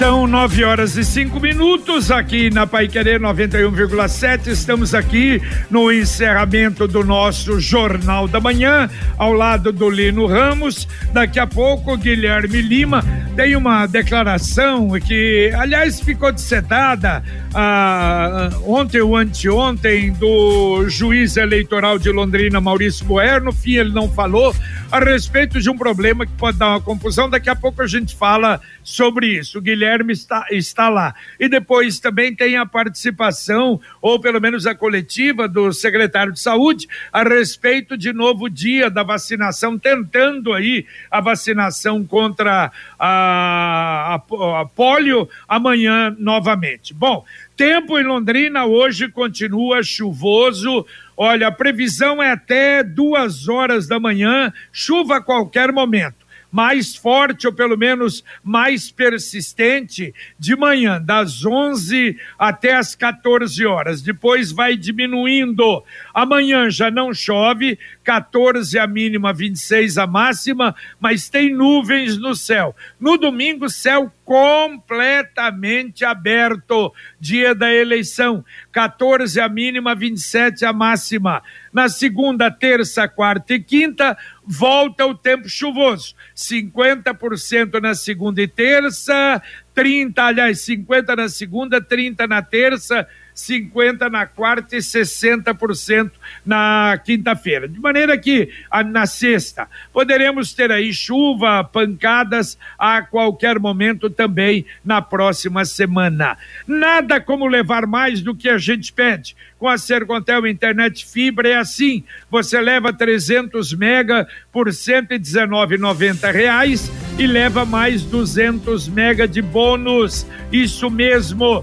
São nove horas e cinco minutos aqui na Pai Querer 91,7. Estamos aqui no encerramento do nosso Jornal da Manhã, ao lado do Lino Ramos. Daqui a pouco, Guilherme Lima tem uma declaração que, aliás, ficou dissetada ah, ontem ou anteontem do juiz eleitoral de Londrina, Maurício Boer. No fim, ele não falou a respeito de um problema que pode dar uma confusão. Daqui a pouco a gente fala sobre isso. O Guilherme está, está lá. E depois também tem a participação, ou pelo menos a coletiva, do secretário de Saúde a respeito de novo dia da vacinação, tentando aí a vacinação contra a, a, a polio amanhã novamente. Bom, tempo em Londrina hoje continua chuvoso. Olha, a previsão é até duas horas da manhã, chuva a qualquer momento mais forte ou pelo menos mais persistente de manhã, das 11 até as 14 horas. Depois vai diminuindo. Amanhã já não chove, 14 a mínima, 26 a máxima, mas tem nuvens no céu. No domingo, céu completamente aberto, dia da eleição, 14 a mínima, 27 a máxima. Na segunda, terça, quarta e quinta, volta o tempo chuvoso. 50% na segunda e terça, 30, aliás, 50 na segunda, 30 na terça, 50 na quarta e 60% na quinta-feira. De maneira que na sexta poderemos ter aí chuva, pancadas a qualquer momento também na próxima semana. Nada como levar mais do que a gente pede. Com a Sercontel Internet Fibra é assim, você leva 300 mega por 119,90 reais e leva mais 200 mega de bônus. Isso mesmo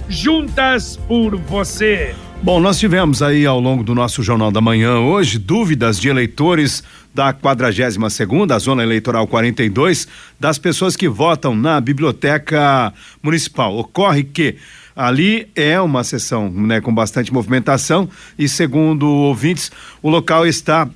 juntas por você. Bom, nós tivemos aí ao longo do nosso Jornal da Manhã hoje dúvidas de eleitores da 42 segunda, zona eleitoral 42, das pessoas que votam na biblioteca municipal. Ocorre que Ali é uma sessão né, com bastante movimentação e, segundo ouvintes, o local está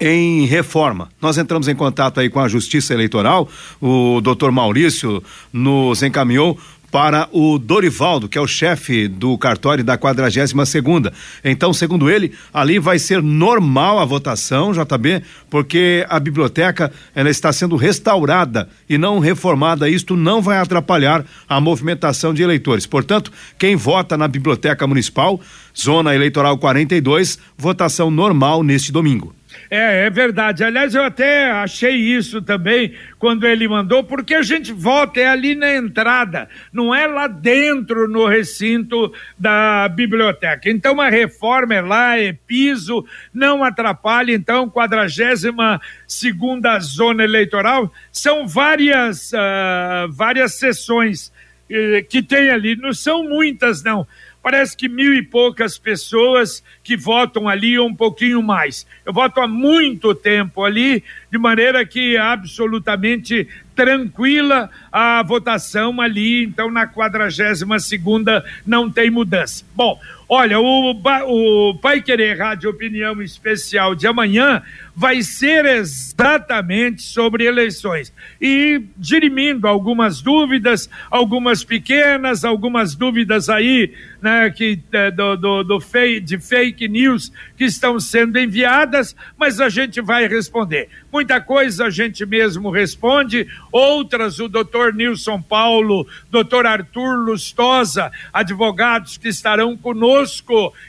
em reforma. Nós entramos em contato aí com a Justiça Eleitoral, o doutor Maurício nos encaminhou para o Dorivaldo, que é o chefe do cartório da 42 segunda. Então, segundo ele, ali vai ser normal a votação, JB, porque a biblioteca ela está sendo restaurada e não reformada. Isto não vai atrapalhar a movimentação de eleitores. Portanto, quem vota na biblioteca municipal, zona eleitoral 42, votação normal neste domingo. É, é verdade. Aliás, eu até achei isso também quando ele mandou, porque a gente vota, é ali na entrada, não é lá dentro no recinto da biblioteca. Então, a reforma é lá, é piso, não atrapalha. Então, 42 segunda zona eleitoral, são várias, uh, várias sessões uh, que tem ali, não são muitas, não parece que mil e poucas pessoas que votam ali um pouquinho mais. Eu voto há muito tempo ali, de maneira que é absolutamente tranquila a votação ali, então na 42 segunda não tem mudança. Bom, olha, o, o Pai Querer Rádio Opinião Especial de amanhã vai ser exatamente sobre eleições e dirimindo algumas dúvidas, algumas pequenas, algumas dúvidas aí, né, que é, do, do, do de fake news que estão sendo enviadas, mas a gente vai responder. Muita coisa a gente mesmo responde, outras o doutor Nilson Paulo, doutor Arthur Lustosa, advogados que estarão conosco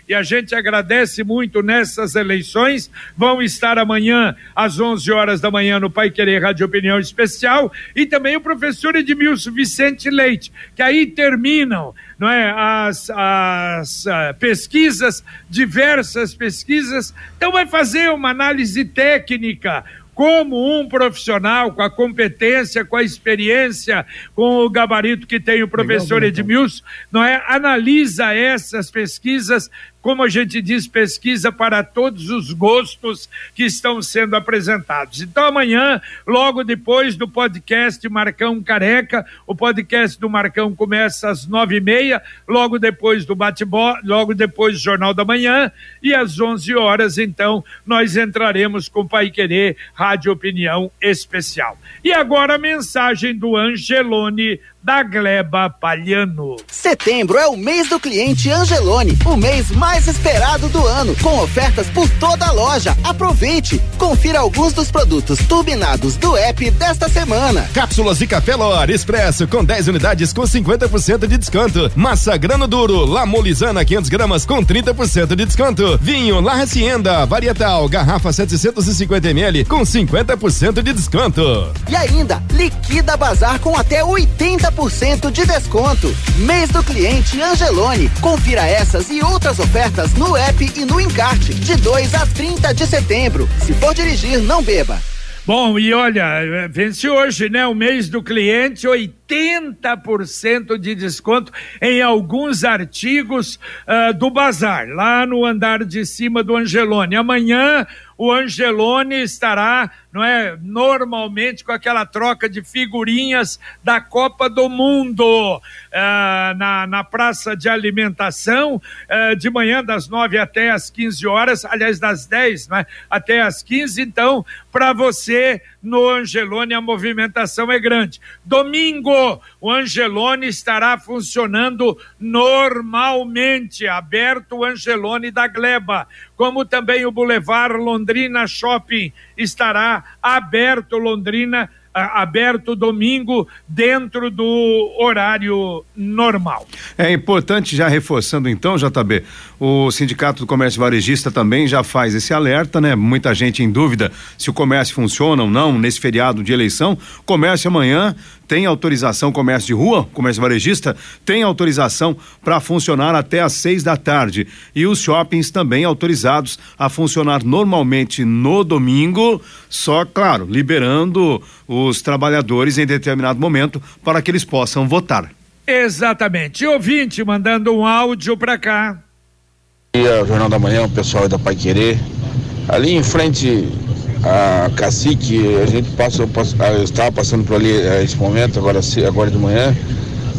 e a gente agradece muito nessas eleições, vão estar amanhã às 11 horas da manhã no Pai Querer Rádio Opinião Especial e também o professor Edmilson Vicente Leite, que aí terminam não é, as, as uh, pesquisas, diversas pesquisas, então vai fazer uma análise técnica, como um profissional com a competência, com a experiência, com o gabarito que tem o professor Edmilson, não é? Analisa essas pesquisas como a gente diz, pesquisa para todos os gostos que estão sendo apresentados. Então, amanhã, logo depois do podcast Marcão Careca, o podcast do Marcão começa às nove e meia, logo depois do bate-bola, logo depois do Jornal da Manhã, e às onze horas, então, nós entraremos com Pai Querer Rádio Opinião Especial. E agora a mensagem do Angelone da Gleba Palhano. Setembro é o mês do cliente Angelone, o mês mais esperado do ano, com ofertas por toda a loja. Aproveite! Confira alguns dos produtos turbinados do app desta semana. Cápsulas de café Lor Expresso com 10 unidades com 50% de desconto. Massa grano duro, Lamolizana 500 gramas com 30% de desconto. Vinho La Hacienda Varietal, garrafa 750 ml com 50% de desconto. E ainda, liquida bazar com até 80 30% de desconto. Mês do cliente Angelone. Confira essas e outras ofertas no app e no encarte, de 2 a 30 de setembro. Se for dirigir, não beba. Bom, e olha, vence hoje, né? O mês do cliente, 80% de desconto em alguns artigos uh, do bazar, lá no andar de cima do Angelone. Amanhã o Angelone estará, não é, normalmente com aquela troca de figurinhas da Copa do Mundo uh, na, na praça de alimentação, uh, de manhã das nove até as 15 horas, aliás, das 10 né, até as 15. Então, para você no Angelone a movimentação é grande. Domingo, o Angelone estará funcionando normalmente, aberto o Angelone da Gleba, como também o Boulevard Londrina Shopping estará aberto Londrina aberto domingo dentro do horário normal. É importante, já reforçando então, JB, o Sindicato do Comércio Varejista também já faz esse alerta, né? Muita gente em dúvida se o comércio funciona ou não nesse feriado de eleição. Comércio amanhã tem autorização, comércio de rua, comércio varejista, tem autorização para funcionar até às seis da tarde. E os shoppings também autorizados a funcionar normalmente no domingo, só, claro, liberando os trabalhadores em determinado momento para que eles possam votar. Exatamente. Ouvinte mandando um áudio para cá. Dia, Jornal da Manhã, o pessoal da Pai Querer. Ali em frente a cacique, a gente passa, eu estava passando por ali eh, esse momento, agora, agora de manhã,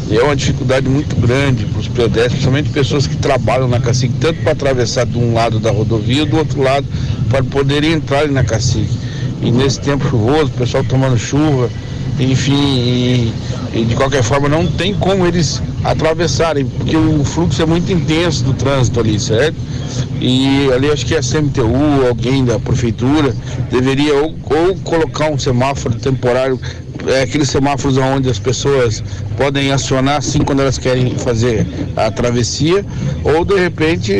e é uma dificuldade muito grande para os pedestres, principalmente pessoas que trabalham na cacique, tanto para atravessar de um lado da rodovia, do outro lado, para poderem entrar na cacique. E nesse tempo chuvoso, o pessoal tomando chuva, enfim, e, e, de qualquer forma não tem como eles atravessarem, porque o fluxo é muito intenso do trânsito ali, certo? E ali acho que a CMTU, alguém da prefeitura, deveria ou, ou colocar um semáforo temporário, é, aqueles semáforos onde as pessoas podem acionar assim quando elas querem fazer a travessia, ou de repente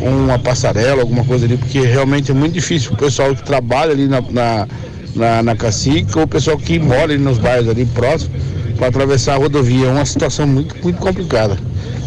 uma passarela, alguma coisa ali, porque realmente é muito difícil o pessoal que trabalha ali na, na na, na Cacique, ou o pessoal que mora nos bairros ali próximos, para atravessar a rodovia. É uma situação muito, muito complicada.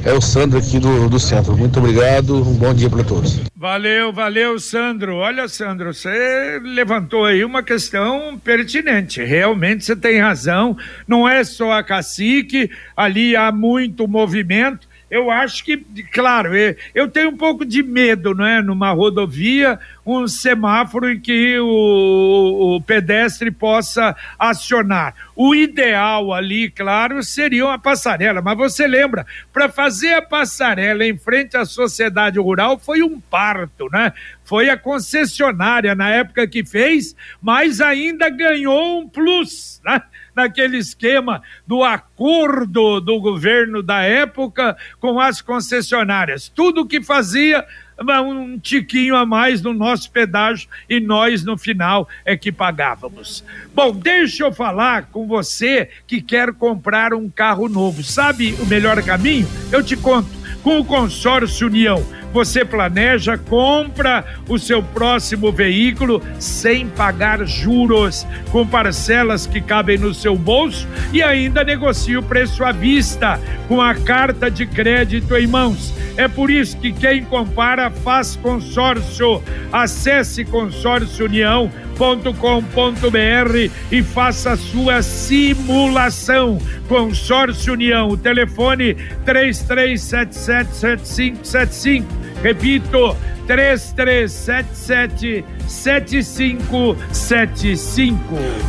É o Sandro aqui do, do centro. Muito obrigado, um bom dia para todos. Valeu, valeu, Sandro. Olha, Sandro, você levantou aí uma questão pertinente. Realmente você tem razão. Não é só a cacique, ali há muito movimento eu acho que, claro, eu tenho um pouco de medo, não é? Numa rodovia, um semáforo em que o, o pedestre possa acionar. O ideal ali, claro, seria uma passarela, mas você lembra, para fazer a passarela em frente à sociedade rural foi um parto, né? Foi a concessionária na época que fez, mas ainda ganhou um plus, né? naquele esquema do acordo do governo da época com as concessionárias. Tudo que fazia um tiquinho a mais no nosso pedágio e nós no final é que pagávamos. Bom, deixa eu falar com você que quer comprar um carro novo. Sabe o melhor caminho? Eu te conto. Com o consórcio União você planeja, compra o seu próximo veículo sem pagar juros, com parcelas que cabem no seu bolso e ainda negocia o preço à vista, com a carta de crédito em mãos. É por isso que quem compara faz consórcio. Acesse consórcio União com.br e faça a sua simulação. Consórcio União, o telefone 33777575. Repito, 33777575.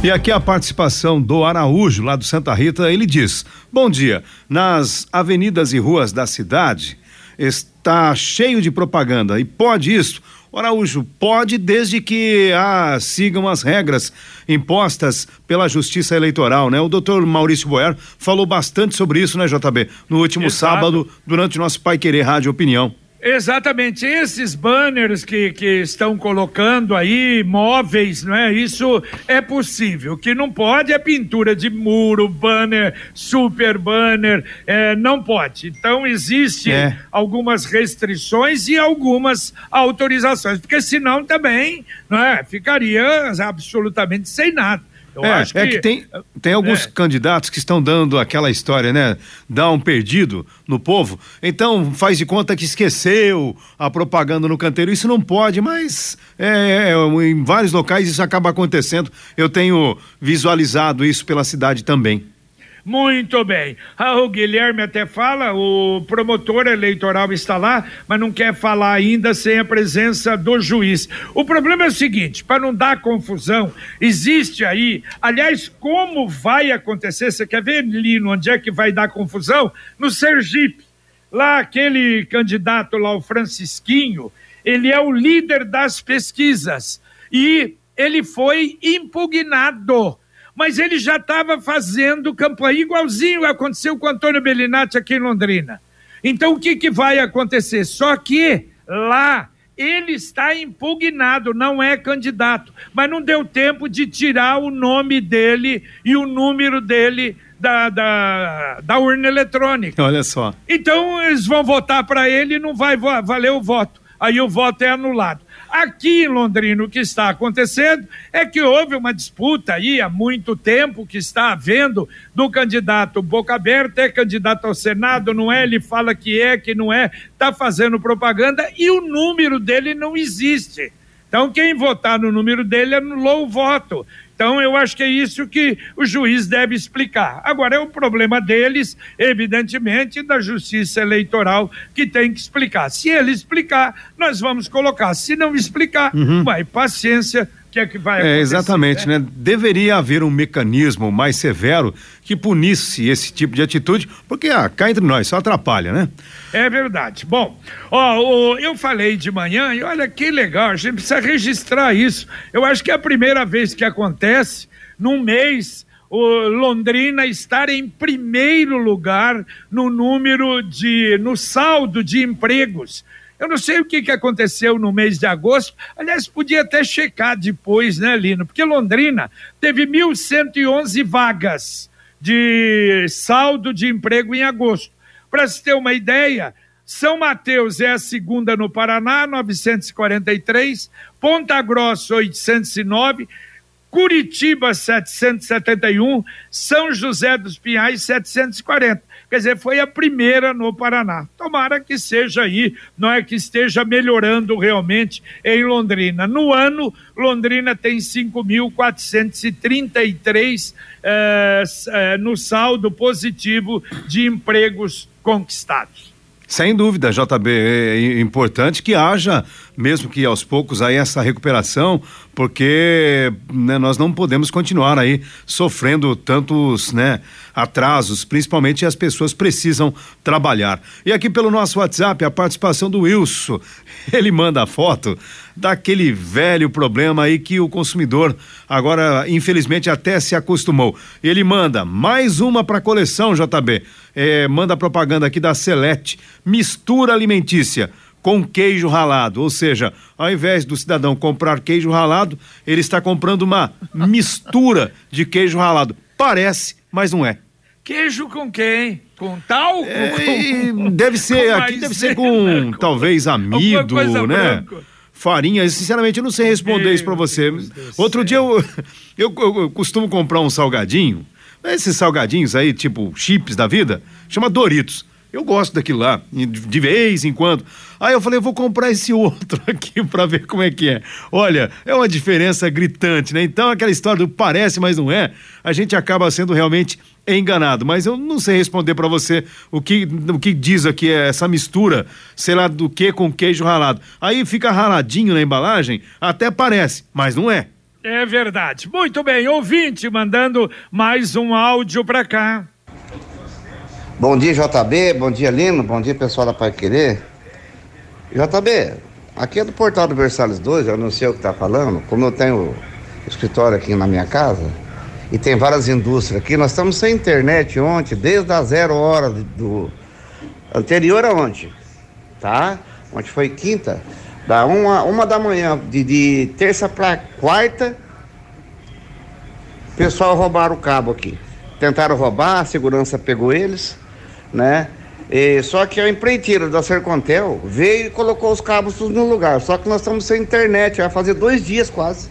E aqui a participação do Araújo, lá do Santa Rita, ele diz: Bom dia. Nas avenidas e ruas da cidade está cheio de propaganda e pode isso? Araújo, pode desde que ah, sigam as regras impostas pela Justiça Eleitoral, né? O doutor Maurício Boer falou bastante sobre isso, né, JB? No último Exato. sábado, durante o nosso Pai Querer Rádio Opinião. Exatamente, esses banners que, que estão colocando aí, móveis, não é? Isso é possível. O que não pode é pintura de muro, banner, super banner, é, não pode. Então, existe é. algumas restrições e algumas autorizações, porque senão também não é? ficaria absolutamente sem nada. Eu é, acho que... é que tem, tem alguns é. candidatos que estão dando aquela história, né? Dá um perdido no povo. Então faz de conta que esqueceu a propaganda no canteiro. Isso não pode, mas é, é, em vários locais isso acaba acontecendo. Eu tenho visualizado isso pela cidade também. Muito bem. Ah, o Guilherme até fala, o promotor eleitoral está lá, mas não quer falar ainda sem a presença do juiz. O problema é o seguinte: para não dar confusão, existe aí, aliás, como vai acontecer? Você quer ver, Lino, onde é que vai dar confusão? No Sergipe. Lá, aquele candidato lá, o Francisquinho, ele é o líder das pesquisas e ele foi impugnado mas ele já estava fazendo campanha igualzinho aconteceu com o Antônio Bellinati aqui em Londrina. Então o que, que vai acontecer? Só que lá ele está impugnado, não é candidato, mas não deu tempo de tirar o nome dele e o número dele da, da, da urna eletrônica. Olha só. Então eles vão votar para ele e não vai valer o voto. Aí o voto é anulado. Aqui em Londrina, o que está acontecendo é que houve uma disputa aí há muito tempo que está havendo do candidato Boca Aberta, é candidato ao Senado, não é? Ele fala que é, que não é, está fazendo propaganda e o número dele não existe. Então, quem votar no número dele anulou o voto. Então, eu acho que é isso que o juiz deve explicar. Agora, é o problema deles, evidentemente, da justiça eleitoral, que tem que explicar. Se ele explicar, nós vamos colocar. Se não explicar, uhum. vai, paciência, que é que vai é, acontecer. É, exatamente, né? né? Deveria haver um mecanismo mais severo que punisse esse tipo de atitude, porque ah, cá entre nós, só atrapalha, né? É verdade. Bom, ó, eu falei de manhã e olha que legal, a gente precisa registrar isso. Eu acho que é a primeira vez que acontece num mês o Londrina estar em primeiro lugar no número de, no saldo de empregos. Eu não sei o que, que aconteceu no mês de agosto. Aliás, podia até checar depois, né, Lino? Porque Londrina teve 1.111 vagas de saldo de emprego em agosto. Para se ter uma ideia, São Mateus é a segunda no Paraná, 943, Ponta Grossa, 809, Curitiba, 771, São José dos Pinhais, 740. Quer dizer, foi a primeira no Paraná. Tomara que seja aí, não é que esteja melhorando realmente em Londrina. No ano, Londrina tem 5.433 eh, eh, no saldo positivo de empregos conquistados. Sem dúvida, JB, é importante que haja, mesmo que aos poucos, aí essa recuperação, porque né, nós não podemos continuar aí sofrendo tantos né, atrasos, principalmente as pessoas precisam trabalhar. E aqui pelo nosso WhatsApp, a participação do Wilson, ele manda a foto daquele velho problema aí que o consumidor agora, infelizmente, até se acostumou. Ele manda mais uma para coleção, JB. É, manda propaganda aqui da Select, mistura alimentícia com queijo ralado, ou seja, ao invés do cidadão comprar queijo ralado, ele está comprando uma mistura de queijo ralado. Parece, mas não é. Queijo com quem? Com tal? É, com, deve ser, aqui deve ser com talvez amido, né? Branco. Farinha, sinceramente eu não sei responder Meu isso para você. Outro dia eu, eu, eu costumo comprar um salgadinho, esses salgadinhos aí, tipo chips da vida, chama Doritos. Eu gosto daquilo lá, de vez em quando. Aí eu falei, eu vou comprar esse outro aqui para ver como é que é. Olha, é uma diferença gritante, né? Então aquela história do parece, mas não é, a gente acaba sendo realmente enganado. Mas eu não sei responder para você o que, o que diz aqui é essa mistura, sei lá do que com queijo ralado. Aí fica raladinho na embalagem, até parece, mas não é. É verdade. Muito bem, ouvinte mandando mais um áudio para cá. Bom dia, JB. Bom dia, Lino. Bom dia, pessoal da Pai Querer. JB, aqui é do Portal do Versalhes 2, eu não sei o que está falando. Como eu tenho escritório aqui na minha casa e tem várias indústrias aqui, nós estamos sem internet ontem, desde as zero hora do anterior a ontem, tá? Ontem foi quinta, da uma, uma da manhã, de, de terça para quarta, o pessoal roubaram o cabo aqui. Tentaram roubar, a segurança pegou eles né? E, só que a empreiteira da Sercontel veio e colocou os cabos no lugar. Só que nós estamos sem internet, vai fazer dois dias quase.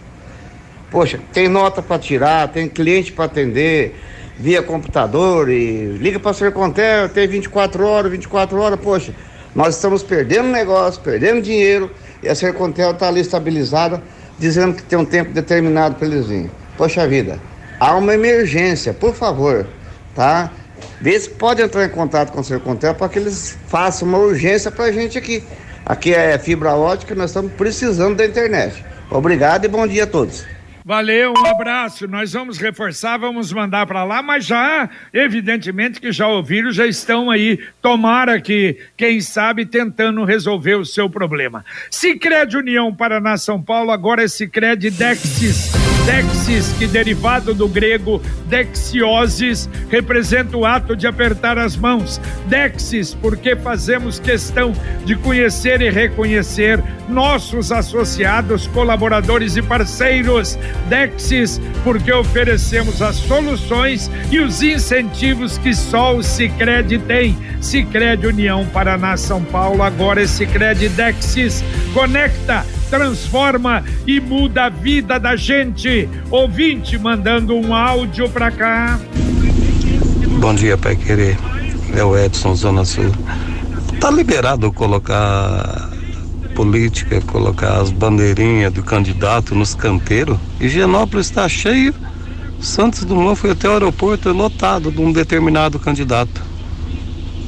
Poxa, tem nota para tirar, tem cliente para atender via computador e liga para a Sercontel, tem 24 horas, 24 horas, poxa, nós estamos perdendo negócio, perdendo dinheiro e a Sercontel está ali estabilizada, dizendo que tem um tempo determinado para eles virem. Poxa vida, há uma emergência, por favor, tá? Vê se pode entrar em contato com o seu Contel para que eles façam uma urgência para a gente aqui. Aqui é fibra ótica, nós estamos precisando da internet. Obrigado e bom dia a todos. Valeu, um abraço. Nós vamos reforçar, vamos mandar para lá, mas já, evidentemente que já ouviram, já estão aí. Tomara que, quem sabe, tentando resolver o seu problema. Sicredi União Paraná São Paulo, agora é Sicredi Dexis. Dexis, que derivado do grego dexiosis, representa o ato de apertar as mãos. Dexis, porque fazemos questão de conhecer e reconhecer nossos associados, colaboradores e parceiros. Dexis, porque oferecemos as soluções e os incentivos que só o Sicredi tem. Sicredi União Paraná São Paulo, agora é Dexis. Conecta, transforma e muda a vida da gente. Ouvinte mandando um áudio para cá. Bom dia, Pai Querer. É o Edson, Zona Sul. Tá liberado colocar política, colocar as bandeirinhas do candidato nos canteiros. Higienópolis está cheio. Santos Dumont foi até o aeroporto lotado de um determinado candidato.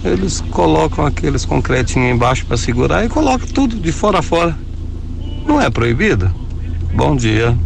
Eles colocam aqueles concretinhos embaixo para segurar e colocam tudo de fora a fora. Não é proibido? Bom dia.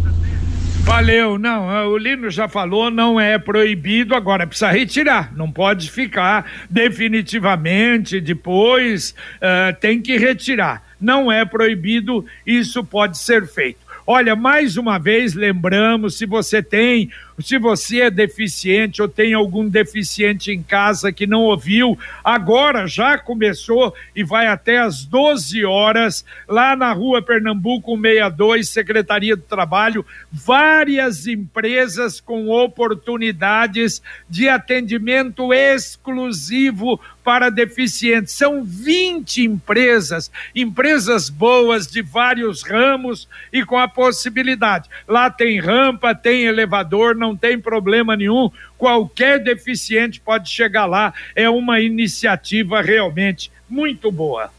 Valeu, não, o Lino já falou, não é proibido, agora precisa retirar, não pode ficar definitivamente, depois uh, tem que retirar não é proibido, isso pode ser feito. Olha, mais uma vez lembramos, se você tem se você é deficiente ou tem algum deficiente em casa que não ouviu, agora já começou e vai até às 12 horas, lá na rua Pernambuco 62, Secretaria do Trabalho, várias empresas com oportunidades de atendimento exclusivo para deficientes. São 20 empresas, empresas boas de vários ramos e com a possibilidade. Lá tem rampa, tem elevador, não tem problema nenhum. Qualquer deficiente pode chegar lá. É uma iniciativa realmente muito boa.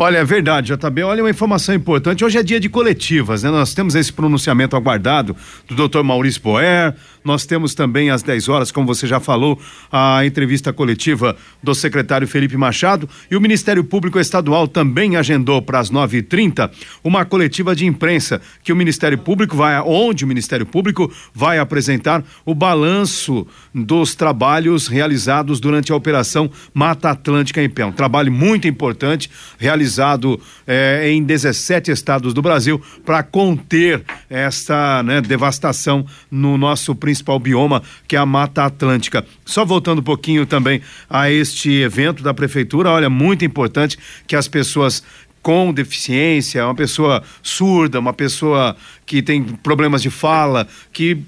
Olha, é verdade, JB. Olha uma informação importante. Hoje é dia de coletivas, né? Nós temos esse pronunciamento aguardado do Dr. Maurício Poer, Nós temos também às 10 horas, como você já falou, a entrevista coletiva do secretário Felipe Machado e o Ministério Público Estadual também agendou para as 9h30 uma coletiva de imprensa que o Ministério Público vai, onde o Ministério Público vai apresentar o balanço dos trabalhos realizados durante a Operação Mata Atlântica em Pé. Um trabalho muito importante realizado eh, em 17 estados do Brasil para conter essa né, devastação no nosso principal bioma, que é a Mata Atlântica. Só voltando um pouquinho também a este evento da prefeitura, olha, muito importante que as pessoas com deficiência, uma pessoa surda, uma pessoa que tem problemas de fala, que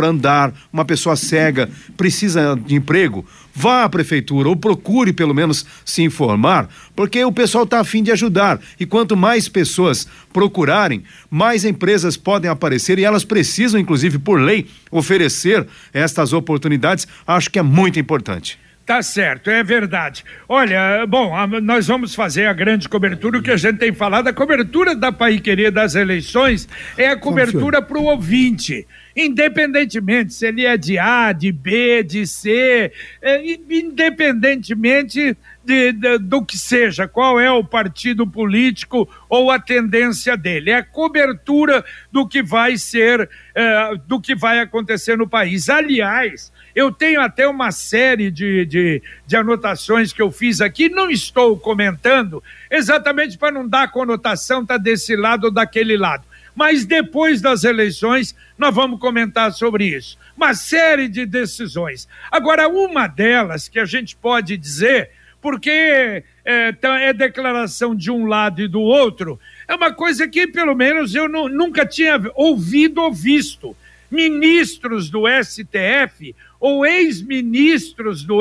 para andar, uma pessoa cega precisa de emprego, vá à prefeitura ou procure pelo menos se informar, porque o pessoal está afim de ajudar. E quanto mais pessoas procurarem, mais empresas podem aparecer e elas precisam, inclusive por lei, oferecer estas oportunidades. Acho que é muito importante. Tá certo, é verdade. Olha, bom, a, nós vamos fazer a grande cobertura, o que a gente tem falado, a cobertura da Pai Querer das eleições é a cobertura para o ouvinte independentemente se ele é de A, de B, de C, é, independentemente de, de, do que seja, qual é o partido político ou a tendência dele. É a cobertura do que vai ser, é, do que vai acontecer no país. Aliás, eu tenho até uma série de, de, de anotações que eu fiz aqui, não estou comentando, exatamente para não dar conotação, tá desse lado ou daquele lado mas depois das eleições nós vamos comentar sobre isso. Uma série de decisões. Agora, uma delas que a gente pode dizer, porque é, tá, é declaração de um lado e do outro, é uma coisa que, pelo menos, eu não, nunca tinha ouvido ou visto. Ministros do STF ou ex-ministros do,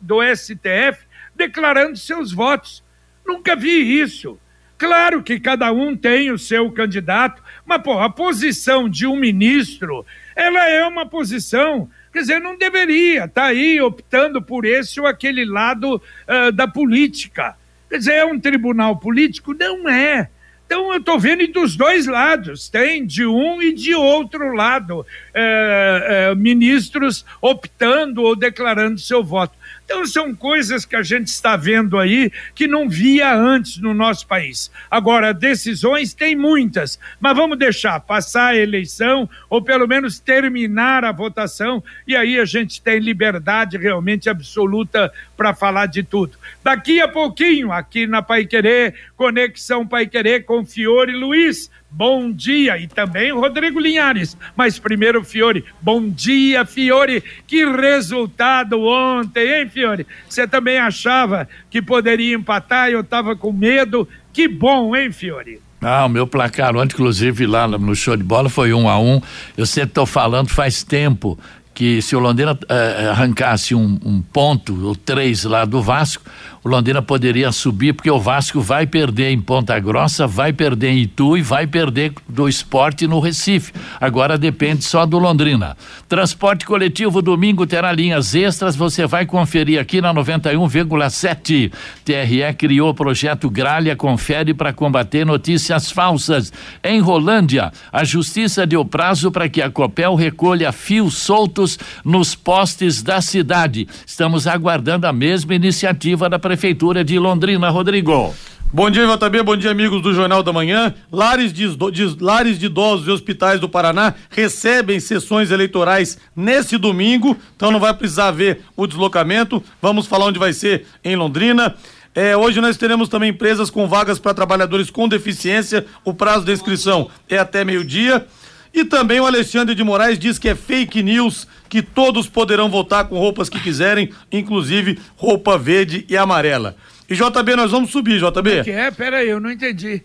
do STF declarando seus votos. Nunca vi isso. Claro que cada um tem o seu candidato, mas, pô, a posição de um ministro, ela é uma posição, quer dizer, não deveria estar tá aí optando por esse ou aquele lado uh, da política. Quer dizer, é um tribunal político? Não é. Então, eu estou vendo dos dois lados, tem de um e de outro lado, é, é, ministros optando ou declarando seu voto. Então, são coisas que a gente está vendo aí que não via antes no nosso país. Agora, decisões tem muitas, mas vamos deixar passar a eleição ou pelo menos terminar a votação e aí a gente tem liberdade realmente absoluta para falar de tudo. Daqui a pouquinho, aqui na Pai Querer, Conexão Pai Querer com Fiore Luiz bom dia. E também Rodrigo Linhares. Mas primeiro, Fiore, bom dia, Fiore. Que resultado ontem, hein, Fiore? Você também achava que poderia empatar eu estava com medo. Que bom, hein, Fiore? Ah, o meu placar ontem, inclusive lá no show de bola, foi um a um. Eu sempre estou falando faz tempo que se o Londrina eh, arrancasse um, um, ponto ou três lá do Vasco, o Londrina poderia subir, porque o Vasco vai perder em Ponta Grossa, vai perder em Itu e vai perder do esporte no Recife. Agora depende só do Londrina. Transporte coletivo domingo terá linhas extras, você vai conferir aqui na 91,7. TRE criou o projeto Gralha Confere para combater notícias falsas. Em Rolândia, a justiça deu prazo para que a Copel recolha fios soltos nos postes da cidade. Estamos aguardando a mesma iniciativa da Prefeitura de Londrina. Rodrigo. Bom dia, JB. Bom dia, amigos do Jornal da Manhã. Lares de, de, lares de idosos e hospitais do Paraná recebem sessões eleitorais nesse domingo, então não vai precisar ver o deslocamento. Vamos falar onde vai ser em Londrina. É, hoje nós teremos também empresas com vagas para trabalhadores com deficiência. O prazo de inscrição é até meio-dia. E também o Alexandre de Moraes diz que é fake news, que todos poderão votar com roupas que quiserem, inclusive roupa verde e amarela. E JB, nós vamos subir, JB. Como é que é? Pera aí, eu não entendi.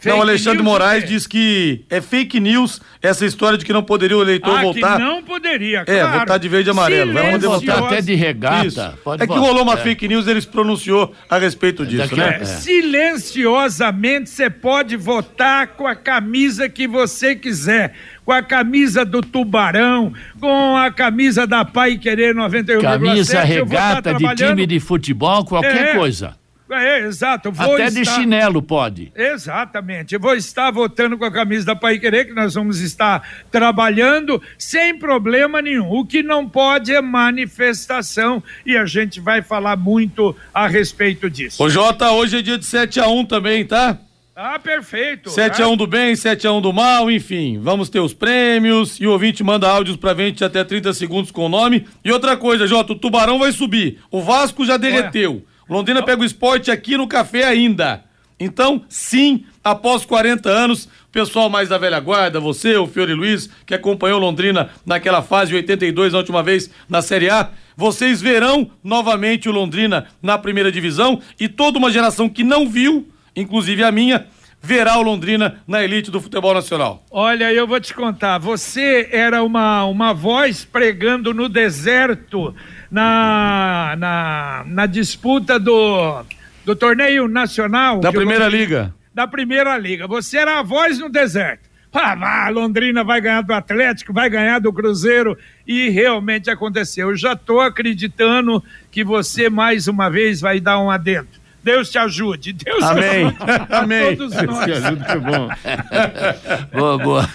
Fake não, Alexandre Moraes diz que é fake news essa história de que não poderia o eleitor ah, votar. Que não poderia, claro. É, votar de verde e amarelo. Vai poder votar até de regata. Isso. é que rolou uma é. fake news, ele se pronunciou a respeito disso, né? É. Silenciosamente você pode votar com a camisa que você quiser. Com a camisa do Tubarão, com a camisa da Pai Querer 91,7. Camisa regata de time de futebol, qualquer é. coisa. É, exato. Vou Até de estar- chinelo pode. Exatamente. Vou estar votando com a camisa da Pai Querer, que nós vamos estar trabalhando sem problema nenhum. O que não pode é manifestação e a gente vai falar muito a respeito disso. Ô Jota, hoje é dia de 7x1 também, tá? Ah, perfeito. 7x1 do bem, 7x1 do mal, enfim. Vamos ter os prêmios e o ouvinte manda áudios pra gente de até 30 segundos com o nome. E outra coisa, Jota, o Tubarão vai subir. O Vasco já derreteu. O Londrina pega o esporte aqui no café ainda. Então, sim, após 40 anos, o pessoal mais da velha guarda, você, o Fiore Luiz, que acompanhou Londrina naquela fase 82, na última vez na Série A, vocês verão novamente o Londrina na primeira divisão e toda uma geração que não viu, inclusive a minha, verá o Londrina na elite do futebol nacional. Olha, eu vou te contar, você era uma, uma voz pregando no deserto na, na, na disputa do, do torneio nacional. Da Primeira Londrina- Liga. Da Primeira Liga. Você era a voz no deserto. Ah, Londrina vai ganhar do Atlético, vai ganhar do Cruzeiro. E realmente aconteceu. Eu já estou acreditando que você mais uma vez vai dar um adendo. Deus te ajude. Deus Amém. ajude Amém. todos Deus nós. te ajude, que bom. boa, boa.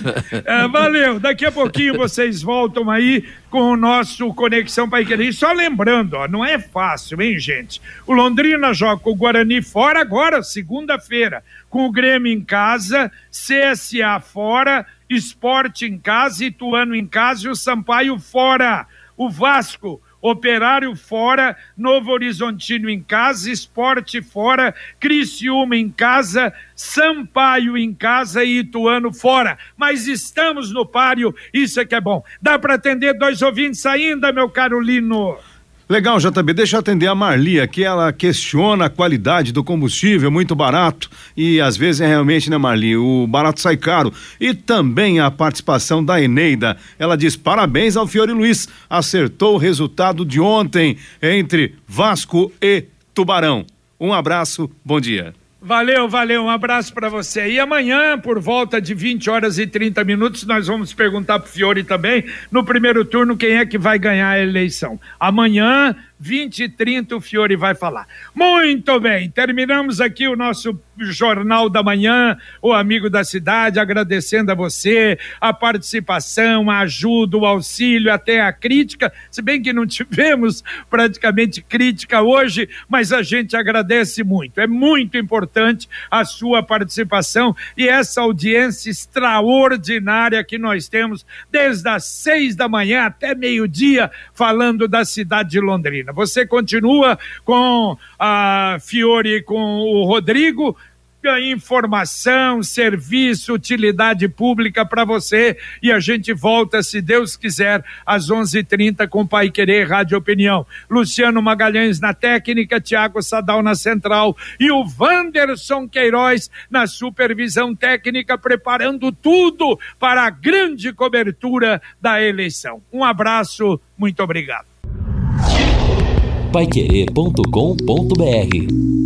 É, valeu. Daqui a pouquinho vocês voltam aí com o nosso Conexão Pai Querer. E Só lembrando, ó, não é fácil, hein, gente? O Londrina joga com o Guarani fora agora, segunda-feira, com o Grêmio em casa, CSA fora, Esporte em casa, Ituano em casa e o Sampaio fora. O Vasco Operário fora, Novo Horizontino em casa, Esporte fora, Criciúma em casa, Sampaio em casa e Ituano fora. Mas estamos no páreo, isso é que é bom. Dá para atender dois ouvintes ainda, meu caro Lino? Legal, JB. Deixa eu atender a Marli aqui. Ela questiona a qualidade do combustível, muito barato. E às vezes é realmente, né, Marli? O barato sai caro. E também a participação da Eneida. Ela diz: parabéns ao Fiore Luiz. Acertou o resultado de ontem entre Vasco e Tubarão. Um abraço, bom dia. Valeu, valeu, um abraço para você. E amanhã, por volta de 20 horas e 30 minutos, nós vamos perguntar pro Fiore também, no primeiro turno, quem é que vai ganhar a eleição. Amanhã, 20 e 30, o Fiore vai falar. Muito bem, terminamos aqui o nosso Jornal da Manhã, o Amigo da Cidade, agradecendo a você a participação, a ajuda, o auxílio, até a crítica, se bem que não tivemos praticamente crítica hoje, mas a gente agradece muito. É muito importante a sua participação e essa audiência extraordinária que nós temos desde as seis da manhã até meio-dia, falando da cidade de Londrina. Você continua com a Fiore e com o Rodrigo informação, serviço, utilidade pública para você e a gente volta, se Deus quiser, às 11:30 com Pai Querer Rádio Opinião. Luciano Magalhães na técnica, Tiago Sadal na central e o Wanderson Queiroz na supervisão técnica, preparando tudo para a grande cobertura da eleição. Um abraço, muito obrigado. Paiquerê.com.br